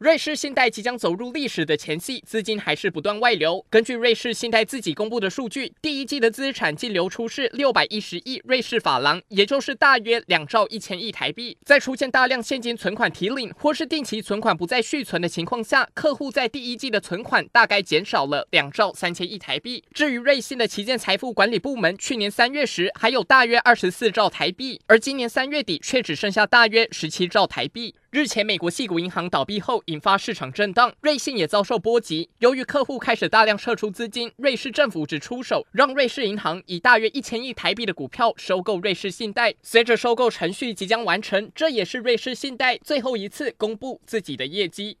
瑞士信贷即将走入历史的前夕，资金还是不断外流。根据瑞士信贷自己公布的数据，第一季的资产净流出是六百一十亿瑞士法郎，也就是大约两兆一千亿台币。在出现大量现金存款提领或是定期存款不再续存的情况下，客户在第一季的存款大概减少了两兆三千亿台币。至于瑞信的旗舰财富管理部门，去年三月时还有大约二十四兆台币，而今年三月底却只剩下大约十七兆台币。日前，美国系股银行倒闭后，引发市场震荡，瑞信也遭受波及。由于客户开始大量撤出资金，瑞士政府只出手，让瑞士银行以大约一千亿台币的股票收购瑞士信贷。随着收购程序即将完成，这也是瑞士信贷最后一次公布自己的业绩。